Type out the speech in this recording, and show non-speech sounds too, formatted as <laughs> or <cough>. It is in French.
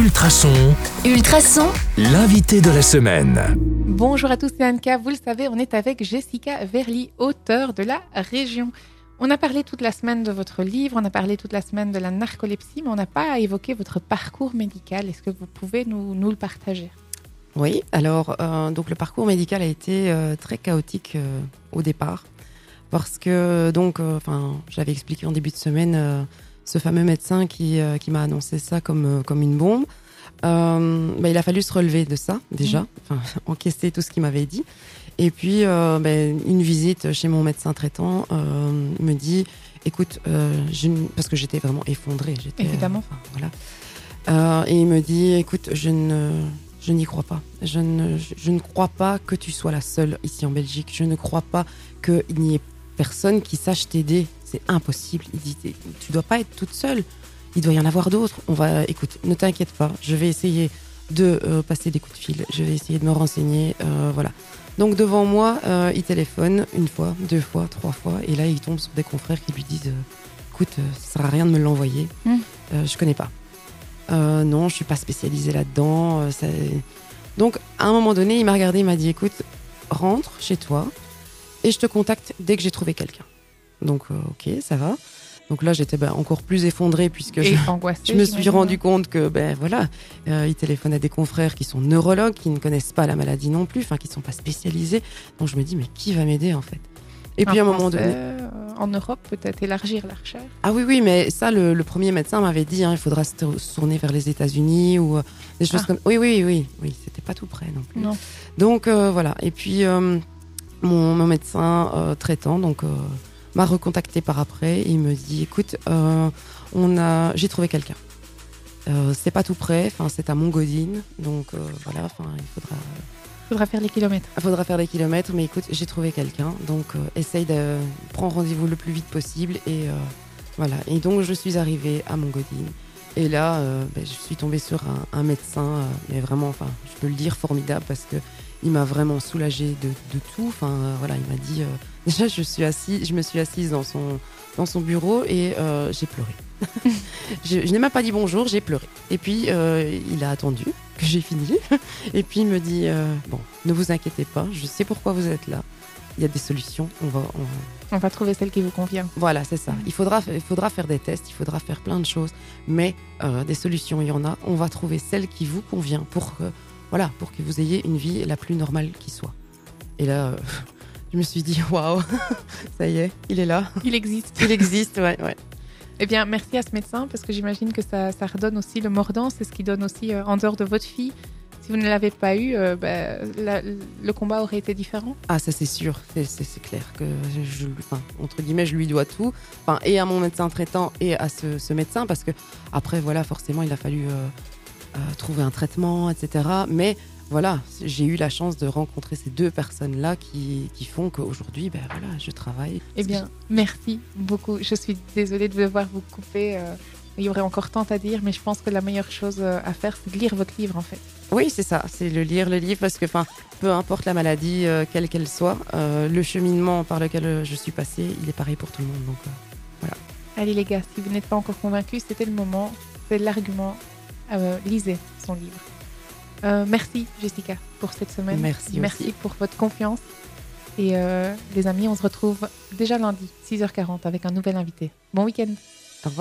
Ultrason, Ultrason, l'invité de la semaine. Bonjour à tous, c'est Anka. Vous le savez, on est avec Jessica Verly, auteure de La Région. On a parlé toute la semaine de votre livre, on a parlé toute la semaine de la narcolepsie, mais on n'a pas évoqué votre parcours médical. Est-ce que vous pouvez nous, nous le partager? Oui, alors euh, donc le parcours médical a été euh, très chaotique euh, au départ parce que donc euh, enfin j'avais expliqué en début de semaine euh, ce fameux médecin qui, euh, qui m'a annoncé ça comme euh, comme une bombe. Euh, bah, il a fallu se relever de ça déjà, enfin <laughs> encaisser tout ce qu'il m'avait dit. Et puis euh, ben, une visite chez mon médecin traitant me dit écoute je parce que j'étais vraiment effondrée, j'étais Évidemment. voilà. Et il me dit écoute je ne je n'y crois pas. Je ne, je, je ne crois pas que tu sois la seule ici en Belgique. Je ne crois pas qu'il n'y ait personne qui sache t'aider. C'est impossible. Il dit, tu dois pas être toute seule. Il doit y en avoir d'autres. On va, écoute, ne t'inquiète pas. Je vais essayer de euh, passer des coups de fil. Je vais essayer de me renseigner. euh, voilà. Donc devant moi, euh, il téléphone une fois, deux fois, trois fois, et là il tombe sur des confrères qui lui disent, écoute, ça sert à rien de me l'envoyer. Mm. Euh, je connais pas. Non, je suis pas spécialisée là-dedans. ça- Donc, à un moment donné, il m'a regardé, il m'a dit écoute, rentre chez toi et je te contacte dès que j'ai trouvé quelqu'un. Donc, euh, ok, ça va. Donc là, j'étais ben, encore plus effondrée puisque je, me suis rendu compte que, ben voilà, euh, il téléphone à des confrères qui sont neurologues, qui ne connaissent pas la maladie non plus, enfin, qui ne sont pas spécialisés. Donc, je me dis mais qui va m'aider en fait? Et puis, à un moment donné. euh, En Europe, peut-être élargir la recherche? Ah oui, oui, mais ça, le, le premier médecin m'avait dit, hein, il faudra se tour- se tourner vers les États-Unis ou euh, des choses Ah. comme. Oui, oui, oui, oui, c'était pas tout près non plus. Non. Donc voilà. Et puis mon, mon médecin traitant donc m'a recontacté par après. Et il me dit, écoute, euh, on a, j'ai trouvé quelqu'un. Euh, c'est pas tout près. Enfin, c'est à Montgodine. Donc euh, voilà. Enfin, il faudra. faudra faire les kilomètres. Il faudra faire des kilomètres, mais écoute, j'ai trouvé quelqu'un, donc euh, essaye de prendre rendez-vous le plus vite possible et euh, voilà. Et donc je suis arrivée à Montgodine et là, ben, je suis tombée sur un, un médecin, mais vraiment, enfin, je peux le dire formidable parce que il m'a vraiment soulagée de, de tout. Enfin, euh, voilà, il m'a dit euh, <laughs> déjà, je suis assise, je me suis assise dans son dans son bureau et euh, j'ai pleuré. <laughs> je je n'ai même pas dit bonjour, j'ai pleuré. Et puis euh, il a attendu que j'ai fini. <laughs> Et puis il me dit euh, bon, ne vous inquiétez pas, je sais pourquoi vous êtes là. Il y a des solutions. On va, on- On va trouver celle qui vous convient. voilà, c'est ça. Il faudra, il faudra faire des tests, il faudra faire plein de choses, mais euh, des solutions, il y en a. On va trouver celle qui vous convient pour que, voilà, pour que vous ayez une vie la plus normale qui soit. Et là, euh, <laughs> je me suis dit waouh, <laughs> ça y est, il est là, Il existe. il existe, ouais, ouais. Eh bien, merci à ce médecin parce que j'imagine que ça, ça redonne aussi le mordant. C'est ce qui donne aussi euh, en dehors de votre fille. Si vous ne l'avez pas eu, euh, la- le combat aurait été différent. Ah, ça c'est sûr, c'est- clair que je, je- enfin, entre guillemets, je lui dois tout, enfin, et à mon médecin traitant et à ce, ce médecin, parce que après, voilà, forcément, il a fallu euh, trouver un traitement, etc. Mais voilà, j'ai eu la chance de rencontrer ces deux personnes-là qui, qui font qu'aujourd'hui, ben voilà, je travaille. Eh bien, merci beaucoup. Je suis désolée de devoir vous couper. euh, il y aurait encore tant à dire, mais je pense que la meilleure chose euh, à faire, c'est de lire votre livre, en fait. Oui, c'est ça, c'est le lire le livre, parce que, enfin, peu importe la maladie, euh, quelle qu'elle soit, euh, le cheminement par lequel euh, je suis passée, il est pareil pour tout le monde. Donc, euh, Allez les gars, si vous n'êtes pas encore convaincus, c'était le moment, c'est l'argument. Euh, lisez son livre. Euh, merci Jessica pour cette semaine. Merci Merci aussi. pour votre confiance. Et euh, les amis, on se retrouve déjà lundi, 6h40, avec un nouvel invité. Bon week-end. au revoir.